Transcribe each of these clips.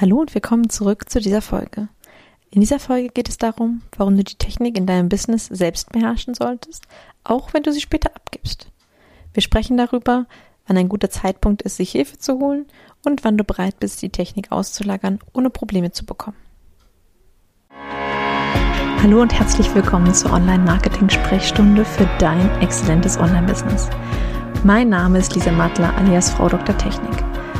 Hallo und willkommen zurück zu dieser Folge. In dieser Folge geht es darum, warum du die Technik in deinem Business selbst beherrschen solltest, auch wenn du sie später abgibst. Wir sprechen darüber, wann ein guter Zeitpunkt ist, sich Hilfe zu holen und wann du bereit bist, die Technik auszulagern, ohne Probleme zu bekommen. Hallo und herzlich willkommen zur Online-Marketing-Sprechstunde für dein exzellentes Online-Business. Mein Name ist Lisa Mattler alias Frau Dr. Technik.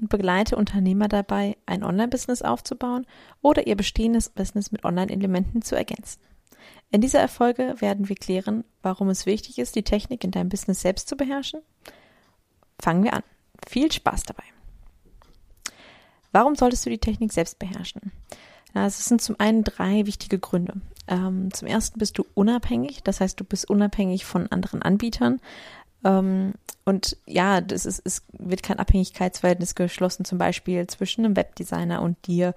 und begleite Unternehmer dabei, ein Online-Business aufzubauen oder ihr bestehendes Business mit Online-Elementen zu ergänzen. In dieser Erfolge werden wir klären, warum es wichtig ist, die Technik in deinem Business selbst zu beherrschen. Fangen wir an. Viel Spaß dabei. Warum solltest du die Technik selbst beherrschen? Es sind zum einen drei wichtige Gründe. Ähm, zum ersten bist du unabhängig, das heißt, du bist unabhängig von anderen Anbietern. Ähm, und ja, das ist, es wird kein Abhängigkeitsverhältnis geschlossen, zum Beispiel zwischen einem Webdesigner und dir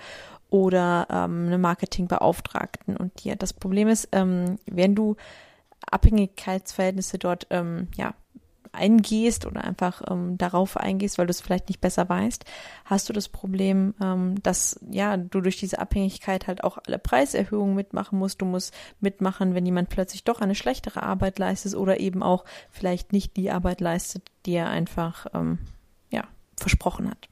oder ähm, einem Marketingbeauftragten und dir. Das Problem ist, ähm, wenn du Abhängigkeitsverhältnisse dort ähm, ja eingehst oder einfach ähm, darauf eingehst, weil du es vielleicht nicht besser weißt, hast du das Problem, ähm, dass ja du durch diese Abhängigkeit halt auch alle Preiserhöhungen mitmachen musst. Du musst mitmachen, wenn jemand plötzlich doch eine schlechtere Arbeit leistet oder eben auch vielleicht nicht die Arbeit leistet, die er einfach ähm, ja versprochen hat.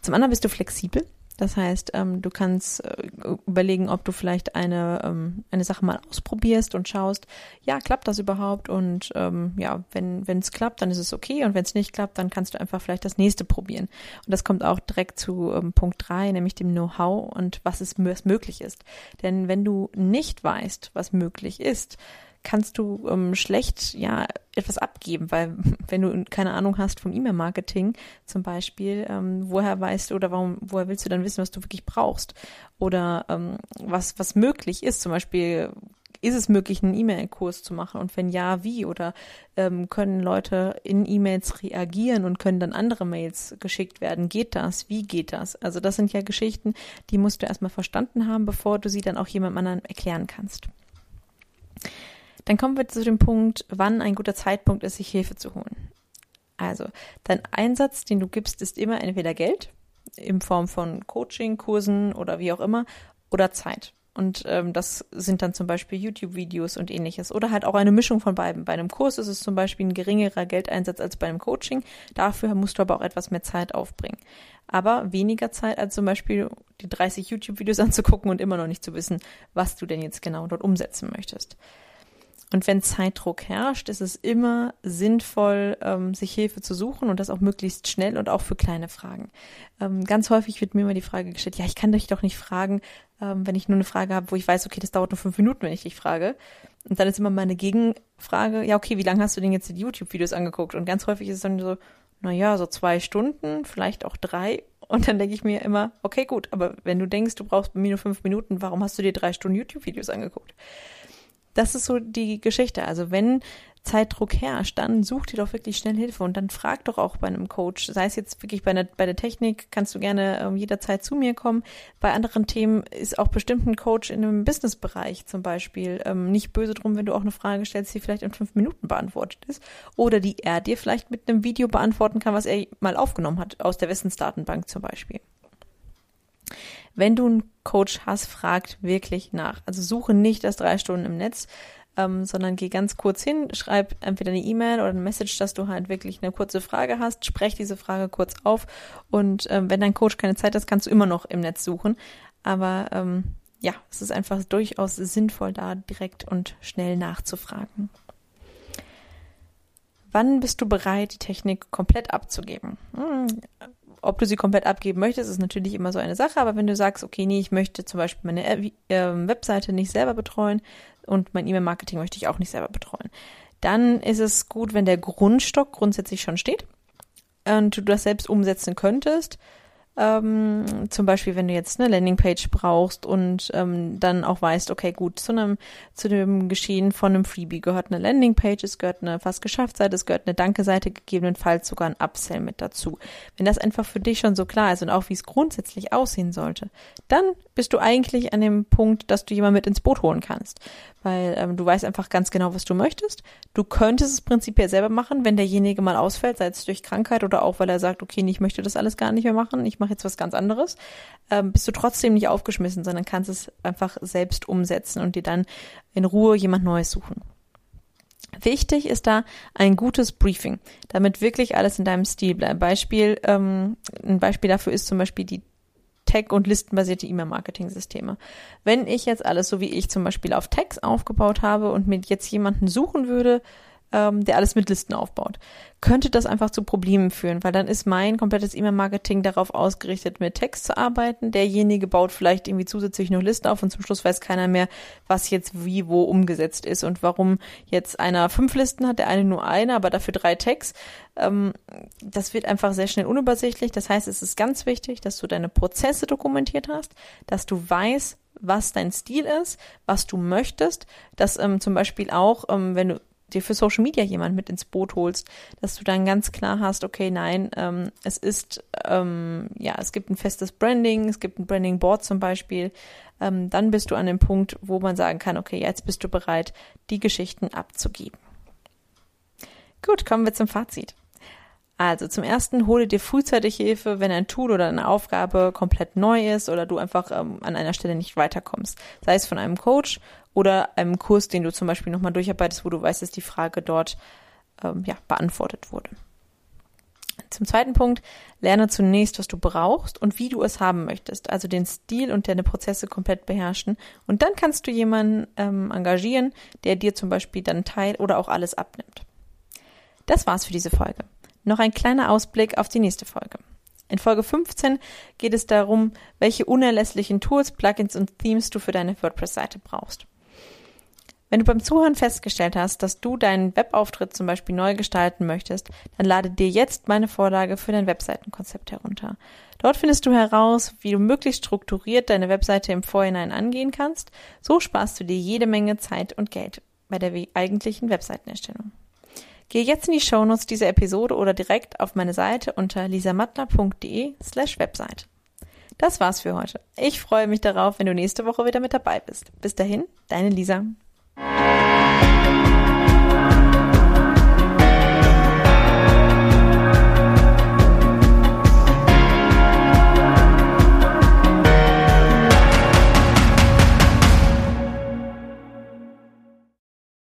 Zum anderen bist du flexibel. Das heißt, ähm, du kannst äh, überlegen, ob du vielleicht eine, ähm, eine Sache mal ausprobierst und schaust, ja, klappt das überhaupt? Und ähm, ja, wenn es klappt, dann ist es okay. Und wenn es nicht klappt, dann kannst du einfach vielleicht das nächste probieren. Und das kommt auch direkt zu ähm, Punkt drei, nämlich dem Know-how und was es was möglich ist. Denn wenn du nicht weißt, was möglich ist, kannst du ähm, schlecht ja etwas abgeben, weil wenn du keine Ahnung hast vom E-Mail-Marketing zum Beispiel, ähm, woher weißt du oder warum, woher willst du dann wissen, was du wirklich brauchst oder ähm, was was möglich ist, zum Beispiel ist es möglich, einen E-Mail-Kurs zu machen? Und wenn ja, wie? Oder ähm, können Leute in E-Mails reagieren und können dann andere Mails geschickt werden? Geht das? Wie geht das? Also das sind ja Geschichten, die musst du erstmal verstanden haben, bevor du sie dann auch jemand anderen erklären kannst. Dann kommen wir zu dem Punkt, wann ein guter Zeitpunkt ist, sich Hilfe zu holen. Also, dein Einsatz, den du gibst, ist immer entweder Geld in Form von Coaching, Kursen oder wie auch immer oder Zeit. Und ähm, das sind dann zum Beispiel YouTube-Videos und ähnliches. Oder halt auch eine Mischung von beiden. Bei einem Kurs ist es zum Beispiel ein geringerer Geldeinsatz als bei einem Coaching. Dafür musst du aber auch etwas mehr Zeit aufbringen. Aber weniger Zeit als zum Beispiel die 30 YouTube-Videos anzugucken und immer noch nicht zu wissen, was du denn jetzt genau dort umsetzen möchtest. Und wenn Zeitdruck herrscht, ist es immer sinnvoll, ähm, sich Hilfe zu suchen und das auch möglichst schnell und auch für kleine Fragen. Ähm, ganz häufig wird mir immer die Frage gestellt, ja, ich kann dich doch nicht fragen, ähm, wenn ich nur eine Frage habe, wo ich weiß, okay, das dauert nur fünf Minuten, wenn ich dich frage. Und dann ist immer meine Gegenfrage, ja, okay, wie lange hast du denn jetzt die YouTube-Videos angeguckt? Und ganz häufig ist es dann so, na ja, so zwei Stunden, vielleicht auch drei. Und dann denke ich mir immer, okay, gut, aber wenn du denkst, du brauchst bei mir nur fünf Minuten, warum hast du dir drei Stunden YouTube-Videos angeguckt? Das ist so die Geschichte. Also wenn Zeitdruck herrscht, dann such dir doch wirklich schnell Hilfe und dann frag doch auch bei einem Coach, sei es jetzt wirklich bei, einer, bei der Technik, kannst du gerne ähm, jederzeit zu mir kommen. Bei anderen Themen ist auch bestimmt ein Coach in einem Businessbereich zum Beispiel ähm, nicht böse drum, wenn du auch eine Frage stellst, die vielleicht in fünf Minuten beantwortet ist oder die er dir vielleicht mit einem Video beantworten kann, was er mal aufgenommen hat aus der Wissensdatenbank zum Beispiel. Wenn du einen Coach hast, fragt wirklich nach. Also suche nicht das drei Stunden im Netz, ähm, sondern geh ganz kurz hin, schreib entweder eine E-Mail oder eine Message, dass du halt wirklich eine kurze Frage hast, sprech diese Frage kurz auf und ähm, wenn dein Coach keine Zeit hat, kannst du immer noch im Netz suchen. Aber ähm, ja, es ist einfach durchaus sinnvoll, da direkt und schnell nachzufragen. Wann bist du bereit, die Technik komplett abzugeben? Hm, ob du sie komplett abgeben möchtest, ist natürlich immer so eine Sache, aber wenn du sagst, okay, nee, ich möchte zum Beispiel meine äh, Webseite nicht selber betreuen und mein E-Mail-Marketing möchte ich auch nicht selber betreuen, dann ist es gut, wenn der Grundstock grundsätzlich schon steht und du das selbst umsetzen könntest. Ähm, zum Beispiel, wenn du jetzt eine Landingpage brauchst und ähm, dann auch weißt, okay, gut, zu einem, zu dem Geschehen von einem Freebie gehört eine Landingpage, es gehört eine fast geschafft Seite, es gehört eine Danke-Seite, gegebenenfalls sogar ein Upsell mit dazu. Wenn das einfach für dich schon so klar ist und auch wie es grundsätzlich aussehen sollte, dann bist du eigentlich an dem Punkt, dass du jemanden mit ins Boot holen kannst. Weil ähm, du weißt einfach ganz genau, was du möchtest. Du könntest es prinzipiell selber machen, wenn derjenige mal ausfällt, sei es durch Krankheit oder auch, weil er sagt, okay, ich möchte das alles gar nicht mehr machen, ich mache jetzt was ganz anderes, ähm, bist du trotzdem nicht aufgeschmissen, sondern kannst es einfach selbst umsetzen und dir dann in Ruhe jemand Neues suchen. Wichtig ist da ein gutes Briefing, damit wirklich alles in deinem Stil bleibt. Beispiel, ähm, ein Beispiel dafür ist zum Beispiel die Tag- und listenbasierte E-Mail-Marketing-Systeme. Wenn ich jetzt alles so wie ich zum Beispiel auf Tags aufgebaut habe und mir jetzt jemanden suchen würde, ähm, der alles mit Listen aufbaut, könnte das einfach zu Problemen führen, weil dann ist mein komplettes E-Mail-Marketing darauf ausgerichtet, mit Text zu arbeiten. Derjenige baut vielleicht irgendwie zusätzlich noch Listen auf und zum Schluss weiß keiner mehr, was jetzt wie wo umgesetzt ist und warum jetzt einer fünf Listen hat, der eine nur eine, aber dafür drei Tags. Ähm, das wird einfach sehr schnell unübersichtlich. Das heißt, es ist ganz wichtig, dass du deine Prozesse dokumentiert hast, dass du weißt, was dein Stil ist, was du möchtest, dass ähm, zum Beispiel auch, ähm, wenn du dir für Social Media jemand mit ins Boot holst, dass du dann ganz klar hast, okay, nein, ähm, es ist, ähm, ja, es gibt ein festes Branding, es gibt ein Branding Board zum Beispiel, ähm, dann bist du an dem Punkt, wo man sagen kann, okay, jetzt bist du bereit, die Geschichten abzugeben. Gut, kommen wir zum Fazit. Also zum ersten hole dir frühzeitig Hilfe, wenn ein Tool oder eine Aufgabe komplett neu ist oder du einfach ähm, an einer Stelle nicht weiterkommst. Sei es von einem Coach oder einem Kurs, den du zum Beispiel nochmal durcharbeitest, wo du weißt, dass die Frage dort ähm, ja, beantwortet wurde. Zum zweiten Punkt, lerne zunächst, was du brauchst und wie du es haben möchtest. Also den Stil und deine Prozesse komplett beherrschen. Und dann kannst du jemanden ähm, engagieren, der dir zum Beispiel dann Teil oder auch alles abnimmt. Das war's für diese Folge. Noch ein kleiner Ausblick auf die nächste Folge. In Folge 15 geht es darum, welche unerlässlichen Tools, Plugins und Themes du für deine WordPress-Seite brauchst. Wenn du beim Zuhören festgestellt hast, dass du deinen Webauftritt zum Beispiel neu gestalten möchtest, dann lade dir jetzt meine Vorlage für dein Webseitenkonzept herunter. Dort findest du heraus, wie du möglichst strukturiert deine Webseite im Vorhinein angehen kannst. So sparst du dir jede Menge Zeit und Geld bei der eigentlichen Webseitenerstellung. Gehe jetzt in die Shownotes dieser Episode oder direkt auf meine Seite unter lisamattler.de slash Website. Das war's für heute. Ich freue mich darauf, wenn du nächste Woche wieder mit dabei bist. Bis dahin, deine Lisa. Thank you.